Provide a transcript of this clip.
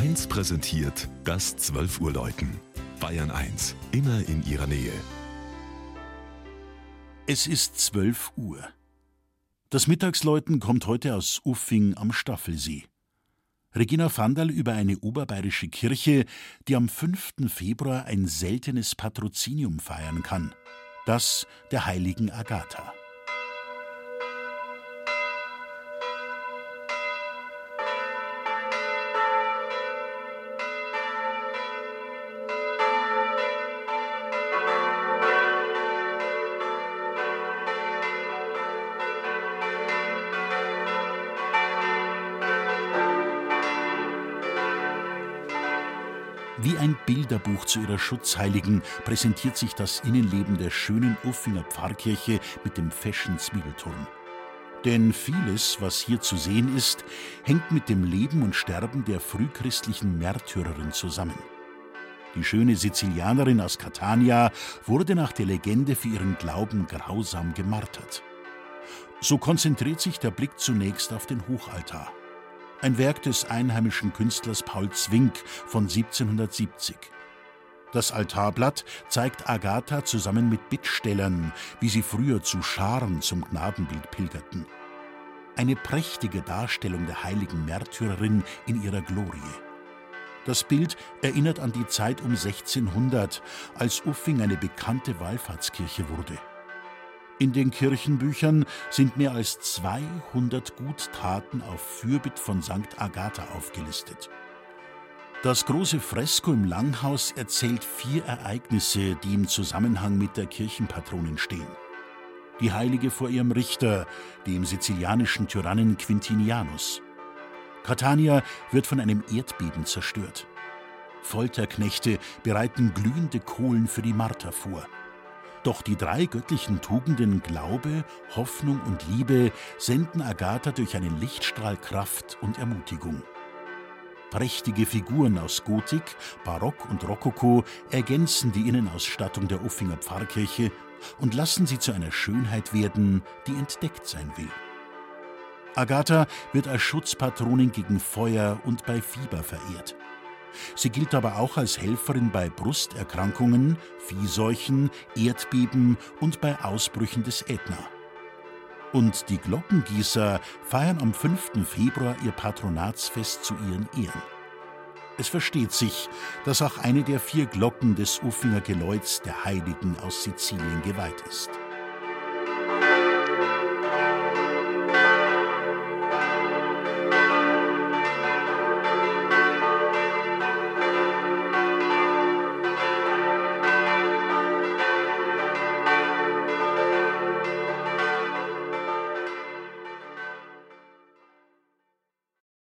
1 präsentiert das 12 Uhr Läuten. Bayern 1, immer in ihrer Nähe. Es ist 12 Uhr. Das Mittagsläuten kommt heute aus Uffing am Staffelsee. Regina Vandal über eine oberbayerische Kirche, die am 5. Februar ein seltenes Patrozinium feiern kann. Das der heiligen Agatha. Wie ein Bilderbuch zu ihrer Schutzheiligen präsentiert sich das Innenleben der schönen Uffinger Pfarrkirche mit dem Fashion Zwiebelturm. Denn vieles, was hier zu sehen ist, hängt mit dem Leben und Sterben der frühchristlichen Märtyrerin zusammen. Die schöne Sizilianerin aus Catania wurde nach der Legende für ihren Glauben grausam gemartert. So konzentriert sich der Blick zunächst auf den Hochaltar ein Werk des einheimischen Künstlers Paul Zwink von 1770. Das Altarblatt zeigt Agatha zusammen mit Bittstellern, wie sie früher zu Scharen zum Gnadenbild pilgerten. Eine prächtige Darstellung der heiligen Märtyrerin in ihrer Glorie. Das Bild erinnert an die Zeit um 1600, als Uffing eine bekannte Wallfahrtskirche wurde. In den Kirchenbüchern sind mehr als 200 Guttaten auf Fürbitt von St. Agatha aufgelistet. Das große Fresko im Langhaus erzählt vier Ereignisse, die im Zusammenhang mit der Kirchenpatronin stehen. Die Heilige vor ihrem Richter, dem sizilianischen Tyrannen Quintinianus. Catania wird von einem Erdbeben zerstört. Folterknechte bereiten glühende Kohlen für die Marter vor. Doch die drei göttlichen Tugenden Glaube, Hoffnung und Liebe senden Agatha durch einen Lichtstrahl Kraft und Ermutigung. Prächtige Figuren aus Gotik, Barock und Rokoko ergänzen die Innenausstattung der Uffinger Pfarrkirche und lassen sie zu einer Schönheit werden, die entdeckt sein will. Agatha wird als Schutzpatronin gegen Feuer und bei Fieber verehrt. Sie gilt aber auch als Helferin bei Brusterkrankungen, Viehseuchen, Erdbeben und bei Ausbrüchen des Ätna. Und die Glockengießer feiern am 5. Februar ihr Patronatsfest zu ihren Ehren. Es versteht sich, dass auch eine der vier Glocken des Uffinger Geläuts der Heiligen aus Sizilien geweiht ist.